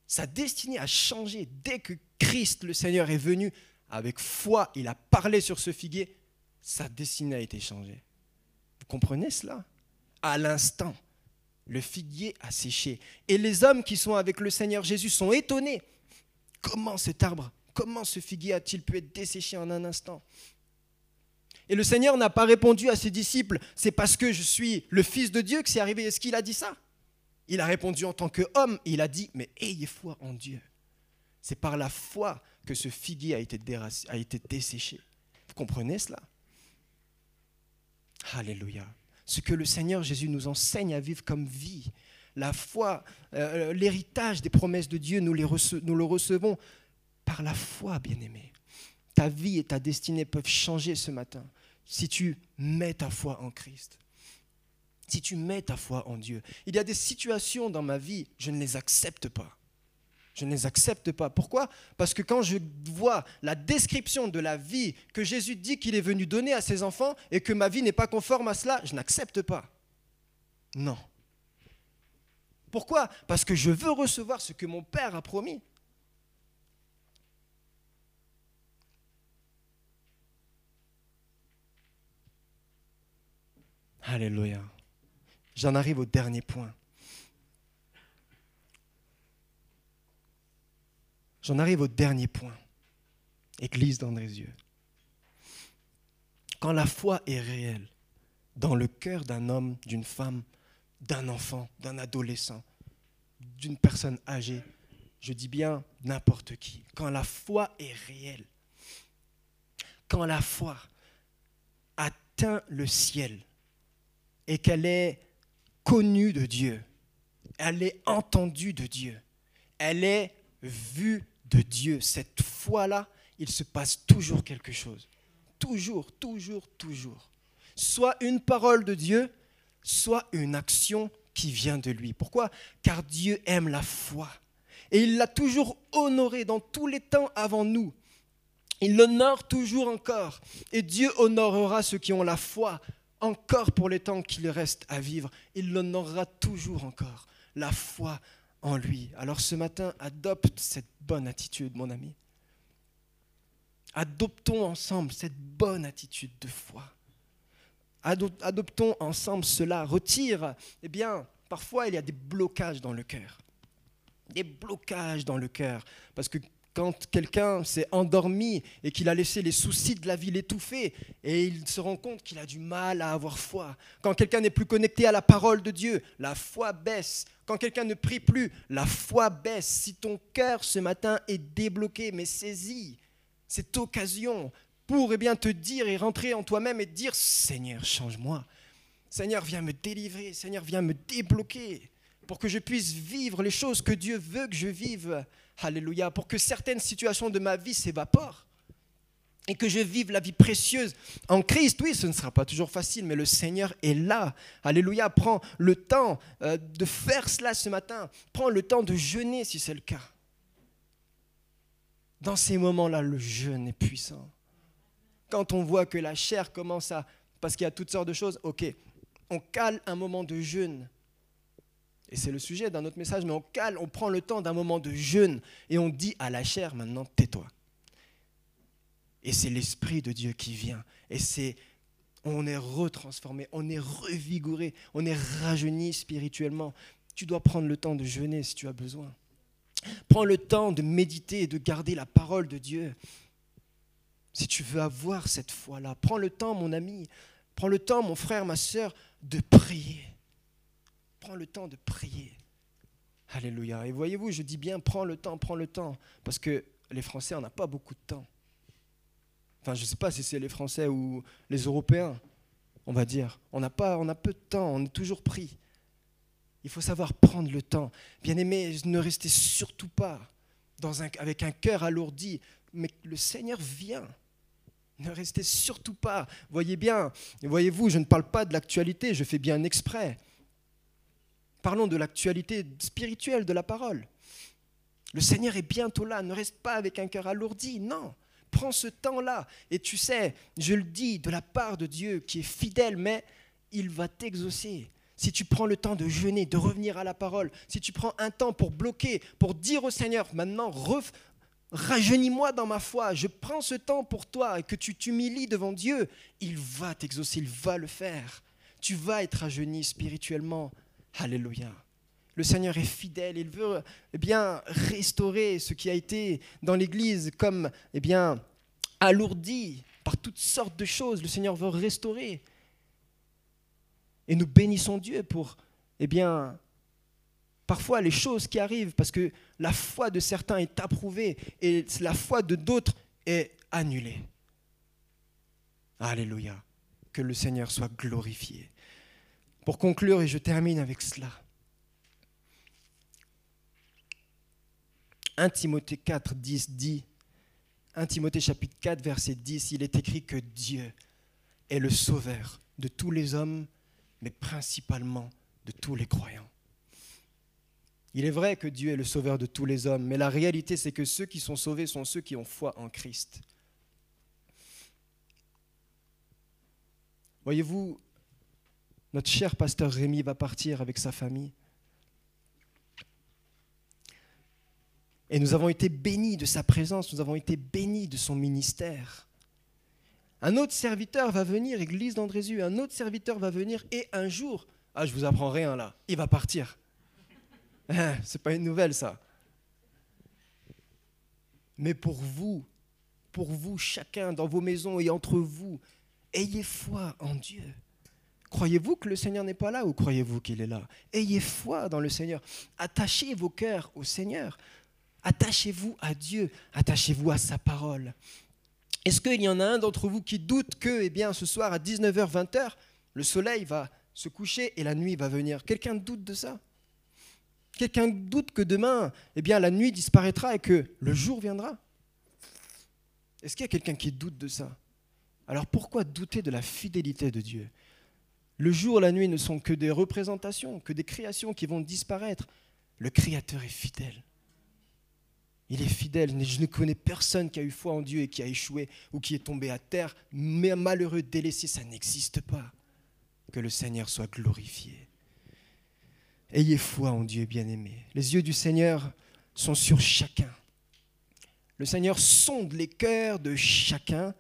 Sa destinée a changé dès que Christ, le Seigneur, est venu avec foi. Il a parlé sur ce figuier. Sa destinée a été changée. Vous comprenez cela? À l'instant, le figuier a séché. Et les hommes qui sont avec le Seigneur Jésus sont étonnés. Comment cet arbre, comment ce figuier a-t-il pu être desséché en un instant? Et le Seigneur n'a pas répondu à ses disciples, c'est parce que je suis le Fils de Dieu que c'est arrivé. Est-ce qu'il a dit ça? Il a répondu en tant qu'homme, il a dit, mais ayez foi en Dieu. C'est par la foi que ce figuier a été, desséché. Vous comprenez cela? Alléluia. Ce que le Seigneur Jésus nous enseigne à vivre comme vie, la foi, euh, l'héritage des promesses de Dieu, nous, le recevons par la foi, bien-aimés ta vie et ta destinée peuvent changer ce matin si tu mets ta foi en Christ. Si tu mets ta foi en Dieu. Il y a des situations dans ma vie, je ne les accepte pas. Je ne les accepte pas. Pourquoi? Parce que quand je vois la description de la vie que Jésus dit qu'il est venu donner à ses enfants et que ma vie n'est pas conforme à cela, je n'accepte pas. Non. Pourquoi? Parce que je veux recevoir ce que mon Père a promis. Alléluia. J'en arrive au dernier point. J'en arrive au dernier point. Église d'Andrézieux. Quand la foi est réelle dans le cœur d'un homme, d'une femme, d'un enfant, d'un adolescent, d'une personne âgée, je dis bien n'importe qui, quand la foi est réelle, quand la foi atteint le ciel, et qu'elle est connue de Dieu, elle est entendue de Dieu, elle est vue Dieu. Cette foi-là, il se passe toujours quelque chose. Toujours, toujours, toujours. Soit une parole de Dieu, soit une action qui vient de lui. Pourquoi? Car Dieu aime la foi. Et il l'a toujours honoré dans tous les temps avant nous. Il l'honore toujours encore. Et Dieu honorera ceux qui ont la foi encore pour les temps qu'il reste à vivre. Il l'honorera toujours encore. La foi lui. Alors ce matin, adopte cette bonne attitude, mon ami. Adoptons ensemble cette bonne attitude de foi. Adoptons ensemble cela. Retire, eh bien, parfois il y a des blocages dans le cœur. Des blocages dans le cœur. Parce que quand quelqu'un s'est endormi et qu'il a laissé les soucis de la vie l'étouffer et il se rend compte qu'il a du mal à avoir foi. Quand quelqu'un n'est plus connecté à la parole de Dieu, la foi baisse. Quand quelqu'un ne prie plus, la foi baisse. Si ton cœur ce matin est débloqué, mais saisis cette occasion pour eh bien, te dire et rentrer en toi-même et dire Seigneur, change-moi. Seigneur, viens me délivrer. Seigneur, viens me débloquer pour que je puisse vivre les choses que Dieu veut que je vive. Alléluia. Pour que certaines situations de ma vie s'évaporent. et que je vive la vie précieuse en Christ. Oui, ce ne sera pas toujours facile, mais le Seigneur est là. Alléluia. Prends le temps euh, de faire cela ce matin. Prends le temps de jeûner si c'est le cas. Dans ces moments-là, le jeûne est puissant. Quand on voit que la chair commence à... Parce qu'il y a toutes sortes de choses, ok, on cale un moment de jeûne. C'est le sujet d'un autre message, mais on cale, on prend le temps d'un moment de jeûne et on dit à la chair, maintenant tais-toi. Et c'est l'Esprit de Dieu qui vient. Et c'est, on est retransformé, on est revigoré, on est rajeuni spirituellement. Tu dois prendre le temps de jeûner si tu as besoin. Prends le temps de méditer et de garder la parole de Dieu. Si tu veux avoir cette foi-là, prends le temps, mon ami, prends le temps, mon frère, ma soeur, de prier. Prends le temps de prier. Alléluia. Et voyez-vous, je dis bien, prends le temps, prends le temps. Parce que les Français, on n'a pas beaucoup de temps. Enfin, je ne sais pas si c'est les Français ou les Européens, on va dire. On a, pas, on a peu de temps, on est toujours pris. Il faut savoir prendre le temps. Bien aimé, ne restez surtout pas dans un, avec un cœur alourdi, mais le Seigneur vient. Ne restez surtout pas. Voyez bien, voyez-vous, je ne parle pas de l'actualité, je fais bien exprès. Parlons de l'actualité spirituelle de la parole. Le Seigneur est bientôt là, ne reste pas avec un cœur alourdi, non prends ce temps-là. Et tu sais, je le dis de la part de Dieu qui est fidèle, mais il va t'exaucer. Si tu prends le temps de jeûner, de revenir à la parole, si tu prends un temps pour bloquer, pour dire au Seigneur, maintenant, rajeunis-moi dans ma foi, je prends ce temps pour toi et que tu t'humilies devant Dieu, il va t'exaucer, il va le faire. Tu vas être rajeuni spirituellement. Alléluia. Le Seigneur est fidèle, il veut eh bien restaurer ce qui a été dans l'église comme eh bien alourdi par toutes sortes de choses. Le Seigneur veut restaurer. Et nous bénissons Dieu pour eh bien parfois les choses qui arrivent parce que la foi de certains est approuvée et la foi de d'autres est annulée. Alléluia. Que le Seigneur soit glorifié. Pour conclure, et je termine avec cela, 1 Timothée 4, 10 dit, 1 Timothée chapitre 4, verset 10, il est écrit que Dieu est le sauveur de tous les hommes, mais principalement de tous les croyants. Il est vrai que Dieu est le sauveur de tous les hommes, mais la réalité c'est que ceux qui sont sauvés sont ceux qui ont foi en Christ. Voyez-vous, notre cher pasteur Rémi va partir avec sa famille. Et nous avons été bénis de sa présence, nous avons été bénis de son ministère. Un autre serviteur va venir, église d'Andrézu, un autre serviteur va venir et un jour, ah je vous apprends rien là, il va partir. Hein, c'est pas une nouvelle ça. Mais pour vous, pour vous chacun dans vos maisons et entre vous, ayez foi en Dieu. Croyez-vous que le Seigneur n'est pas là ou croyez-vous qu'il est là? Ayez foi dans le Seigneur. Attachez vos cœurs au Seigneur. Attachez-vous à Dieu, attachez-vous à sa parole. Est-ce qu'il y en a un d'entre vous qui doute que, eh bien, ce soir à 19h, 20h, le soleil va se coucher et la nuit va venir? Quelqu'un doute de ça? Quelqu'un doute que demain, eh bien, la nuit disparaîtra et que le jour viendra? Est-ce qu'il y a quelqu'un qui doute de ça? Alors pourquoi douter de la fidélité de Dieu? Le jour, la nuit ne sont que des représentations, que des créations qui vont disparaître. Le Créateur est fidèle. Il est fidèle. Je ne connais personne qui a eu foi en Dieu et qui a échoué ou qui est tombé à terre. Mais malheureux, délaissé, ça n'existe pas. Que le Seigneur soit glorifié. Ayez foi en Dieu, bien-aimé. Les yeux du Seigneur sont sur chacun. Le Seigneur sonde les cœurs de chacun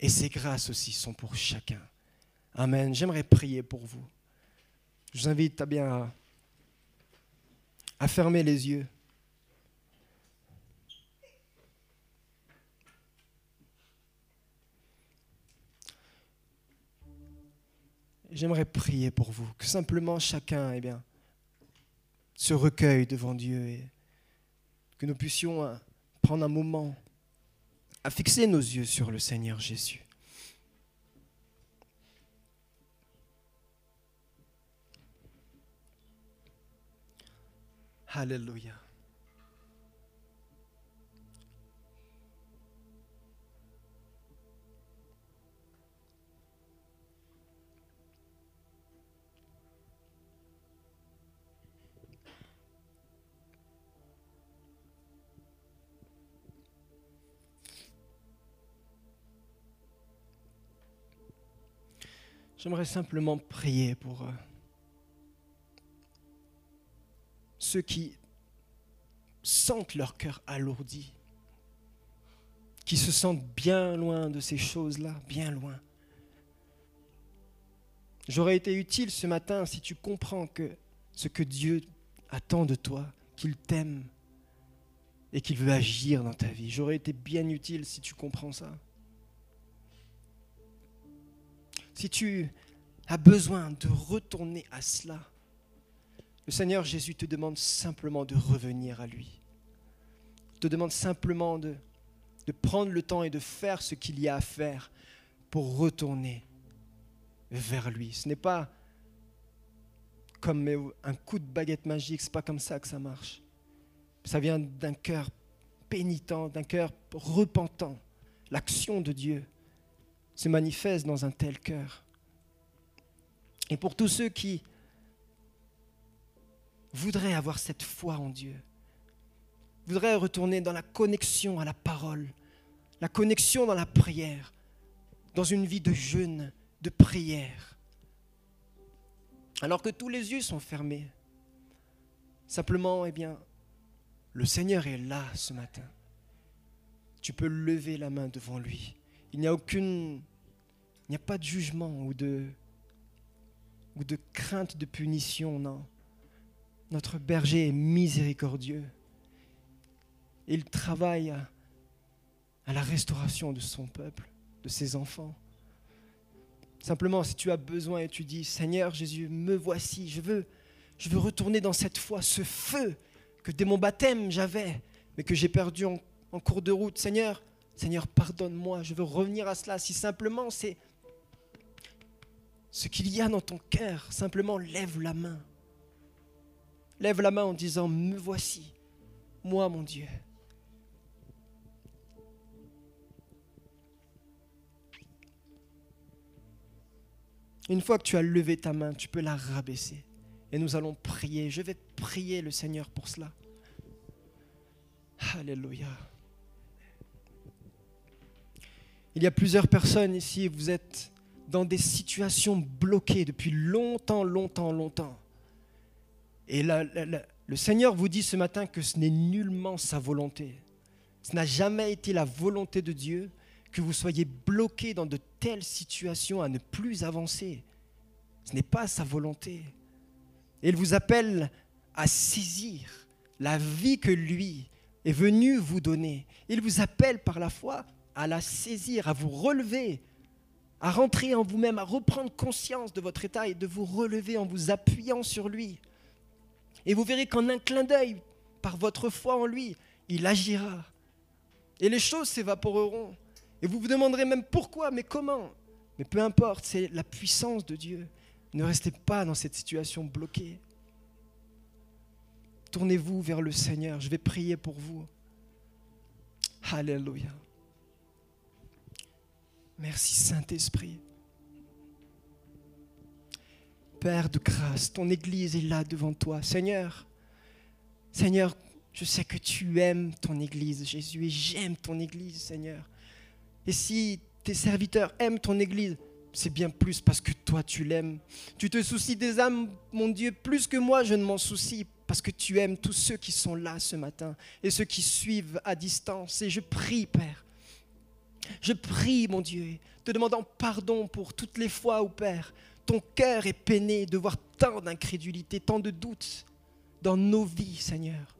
et ses grâces aussi sont pour chacun. Amen. J'aimerais prier pour vous. Je vous invite à bien à fermer les yeux. j'aimerais prier pour vous, que simplement chacun eh bien, se recueille devant Dieu et que nous puissions euh, prendre un moment à fixer nos yeux sur le Seigneur Jésus. Alléluia. J'aimerais simplement prier pour. Euh, ceux qui sentent leur cœur alourdi, qui se sentent bien loin de ces choses-là, bien loin. J'aurais été utile ce matin si tu comprends que ce que Dieu attend de toi, qu'il t'aime et qu'il veut agir dans ta vie. J'aurais été bien utile si tu comprends ça. Si tu as besoin de retourner à cela, le Seigneur Jésus te demande simplement de revenir à lui. Il te demande simplement de, de prendre le temps et de faire ce qu'il y a à faire pour retourner vers lui. Ce n'est pas comme un coup de baguette magique, c'est pas comme ça que ça marche. Ça vient d'un cœur pénitent, d'un cœur repentant. L'action de Dieu se manifeste dans un tel cœur. Et pour tous ceux qui voudraient avoir cette foi en Dieu, voudraient retourner dans la connexion à la parole, la connexion dans la prière, dans une vie de jeûne, de prière, alors que tous les yeux sont fermés. Simplement, eh bien, le Seigneur est là ce matin. Tu peux lever la main devant lui. Il n'y a aucune, il n'y a pas de jugement ou de, ou de crainte de punition, non. Notre berger est miséricordieux. Il travaille à, la restauration de son peuple, de ses enfants. Simplement, si tu as besoin et tu dis, Seigneur Jésus, me voici, je veux, je veux retourner dans cette foi, ce feu que dès mon baptême j'avais, mais que j'ai perdu en, en, cours de route. Seigneur, Seigneur, pardonne-moi, je veux revenir à cela. Si simplement c'est ce qu'il y a dans ton cœur, simplement lève la main. Lève la main en disant, me voici, moi mon Dieu. Une fois que tu as levé ta main, tu peux la rabaisser. Et nous allons prier. Je vais prier le Seigneur pour cela. Alléluia. Il y a plusieurs personnes ici, vous êtes dans des situations bloquées depuis longtemps, longtemps, longtemps. Et le Seigneur vous dit ce matin que ce n'est nullement sa volonté. Ce n'a jamais été la volonté de Dieu que vous soyez bloqué dans de telles situations à ne plus avancer. Ce n'est pas sa volonté. il vous appelle à saisir la vie que lui est venu vous donner. Il vous appelle par la foi à la saisir, à vous relever, à rentrer en vous-même, à reprendre conscience de votre état et de vous relever en vous appuyant sur lui. Et vous verrez qu'en un clin d'œil, par votre foi en lui, il agira. Et les choses s'évaporeront. Et vous vous demanderez même pourquoi, mais comment Mais peu importe, c'est la puissance de Dieu. Ne restez pas dans cette situation bloquée. Tournez-vous vers le Seigneur. Je vais prier pour vous. Alléluia. Merci Saint-Esprit. Père de grâce, ton Église est là devant toi. Seigneur, Seigneur, je sais que tu aimes ton Église, Jésus, et j'aime ton Église, Seigneur. Et si tes serviteurs aiment ton Église, c'est bien plus parce que toi tu l'aimes. Tu te soucies des âmes, mon Dieu, plus que moi je ne m'en soucie, parce que tu aimes tous ceux qui sont là ce matin et ceux qui suivent à distance. Et je prie, Père, je prie, mon Dieu, te demandant pardon pour toutes les fois où, Père, ton cœur est peiné de voir tant d'incrédulité, tant de doutes dans nos vies, Seigneur.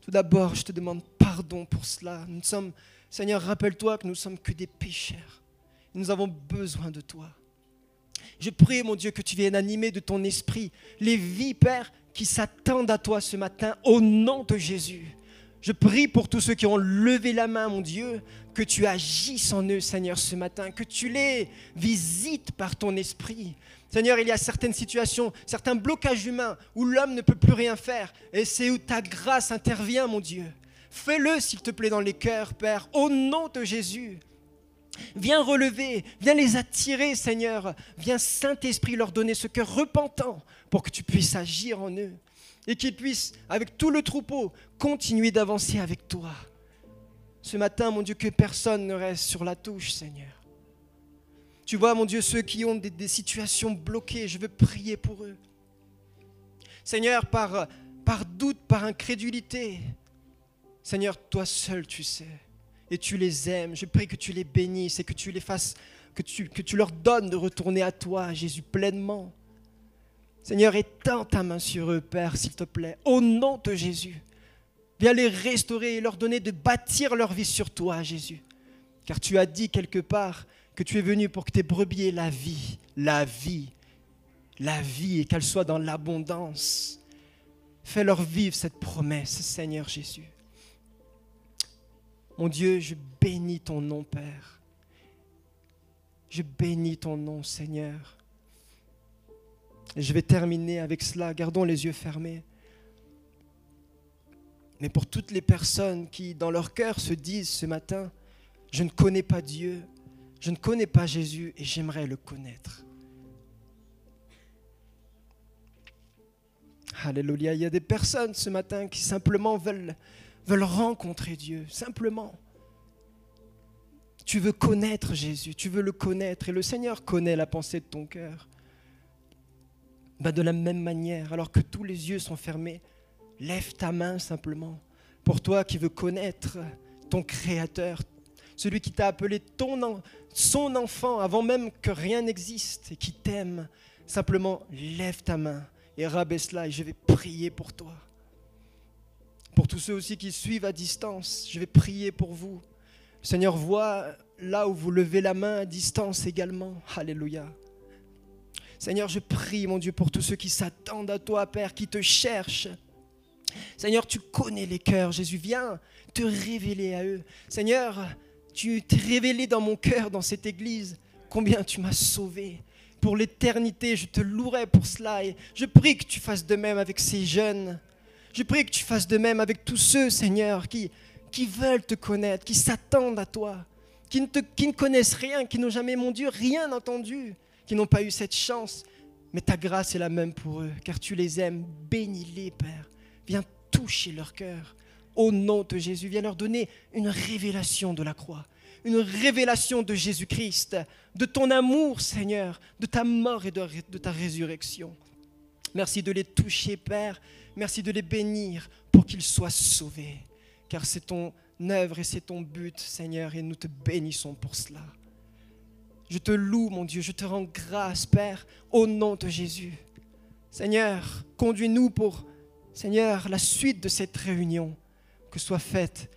Tout d'abord, je te demande pardon pour cela. Nous sommes Seigneur, rappelle-toi que nous sommes que des pécheurs. Nous avons besoin de toi. Je prie, mon Dieu, que tu viennes animer de ton esprit les vies, Père, qui s'attendent à toi ce matin, au nom de Jésus. Je prie pour tous ceux qui ont levé la main, mon Dieu, que tu agisses en eux, Seigneur, ce matin, que tu les visites par ton esprit. Seigneur, il y a certaines situations, certains blocages humains où l'homme ne peut plus rien faire, et c'est où ta grâce intervient, mon Dieu. Fais-le, s'il te plaît, dans les cœurs, Père, au nom de Jésus. Viens relever, viens les attirer, Seigneur. Viens, Saint-Esprit, leur donner ce cœur repentant pour que tu puisses agir en eux et qu'ils puissent, avec tout le troupeau, continuer d'avancer avec toi. Ce matin, mon Dieu, que personne ne reste sur la touche, Seigneur. Tu vois, mon Dieu, ceux qui ont des, situations bloquées, je veux prier pour eux. Seigneur, par, par doute, par incrédulité, Seigneur, toi seul tu sais. Et tu les aimes. Je prie que tu les bénisses et que tu les fasses, que tu, que tu leur donnes de retourner à toi, Jésus, pleinement. Seigneur, étends ta main sur eux, Père, s'il te plaît, au nom de Jésus. Viens les restaurer et leur donner de bâtir leur vie sur toi, Jésus. Car tu as dit quelque part que tu es venu pour que tes brebis aient la vie, la vie, la vie et qu'elle soit dans l'abondance. Fais-leur vivre cette promesse, Seigneur Jésus. Mon Dieu, je bénis ton nom, Père. Je bénis ton nom, Seigneur. Je vais terminer avec cela. Gardons les yeux fermés. Mais pour toutes les personnes qui, dans leur cœur, se disent ce matin, je ne connais pas Dieu, je ne connais pas Jésus et j'aimerais le connaître. Alléluia. Il y a des personnes ce matin qui simplement veulent, veulent rencontrer Dieu, simplement. Tu veux connaître Jésus, tu veux le connaître et le Seigneur connaît la pensée de ton cœur. Bah, de la même manière, alors que tous les yeux sont fermés, lève ta main simplement pour toi qui veux connaître ton Créateur, celui qui t'a appelé ton, son enfant avant même que rien n'existe et qui t'aime. Simplement, lève ta main et rabaisse-la et je vais prier pour toi. Pour tous ceux aussi qui suivent à distance, je vais prier pour vous. Seigneur voit là où vous levez la main à distance également. Alléluia. Seigneur, je prie, mon Dieu, pour tous ceux qui s'attendent à toi, Père, qui te cherchent. Seigneur, tu connais les cœurs. Jésus, viens te révéler à eux. Seigneur, tu t'es révélé dans mon cœur, dans cette église. Combien tu m'as sauvé. Pour l'éternité, je te louerai pour cela. Je prie que tu fasses de même avec ces jeunes. Je prie que tu fasses de même avec tous ceux, Seigneur, qui, qui veulent te connaître, qui s'attendent à toi, qui ne, te, qui ne connaissent rien, qui n'ont jamais, mon Dieu, rien entendu qui n'ont pas eu cette chance. Mais ta grâce est la même pour eux, car tu les aimes. Bénis-les, Père. Viens toucher leur cœur. Au nom de Jésus, viens leur donner une révélation de la croix, une révélation de Jésus-Christ, de ton amour, Seigneur, de ta mort et de, de ta résurrection. Merci de les toucher, Père. Merci de les bénir pour qu'ils soient sauvés, car c'est ton œuvre et c'est ton but, Seigneur, et nous te bénissons pour cela. Je te loue, mon Dieu, je te rends grâce, Père, au nom de Jésus. Seigneur, conduis-nous pour, Seigneur, la suite de cette réunion, que soit faite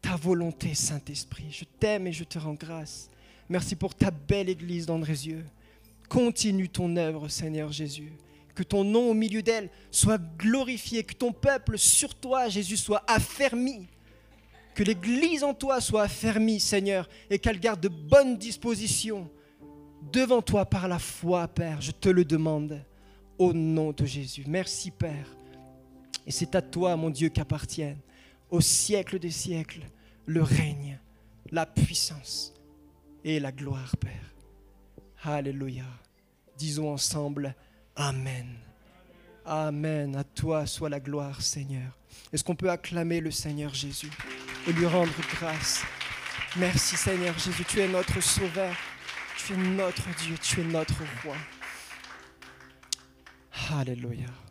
ta volonté, Saint-Esprit. Je t'aime et je te rends grâce. Merci pour ta belle Église d'Andrézieux. Continue ton œuvre, Seigneur Jésus. Que ton nom au milieu d'elle soit glorifié, que ton peuple sur toi, Jésus, soit affermi que l'Église en toi soit affermie, Seigneur, et qu'elle garde de bonnes dispositions devant toi par la foi, Père. Je te le demande au nom de Jésus. Merci, Père. Et c'est à toi, mon Dieu, qu'appartiennent au siècle des siècles le règne, la puissance et la gloire, Père. Alléluia. Disons ensemble Amen. Amen. À toi soit la gloire, Seigneur. Est-ce qu'on peut acclamer le Seigneur Jésus et lui rendre grâce? Merci Seigneur Jésus, tu es notre Sauveur, tu es notre Dieu, tu es notre Roi. Alléluia.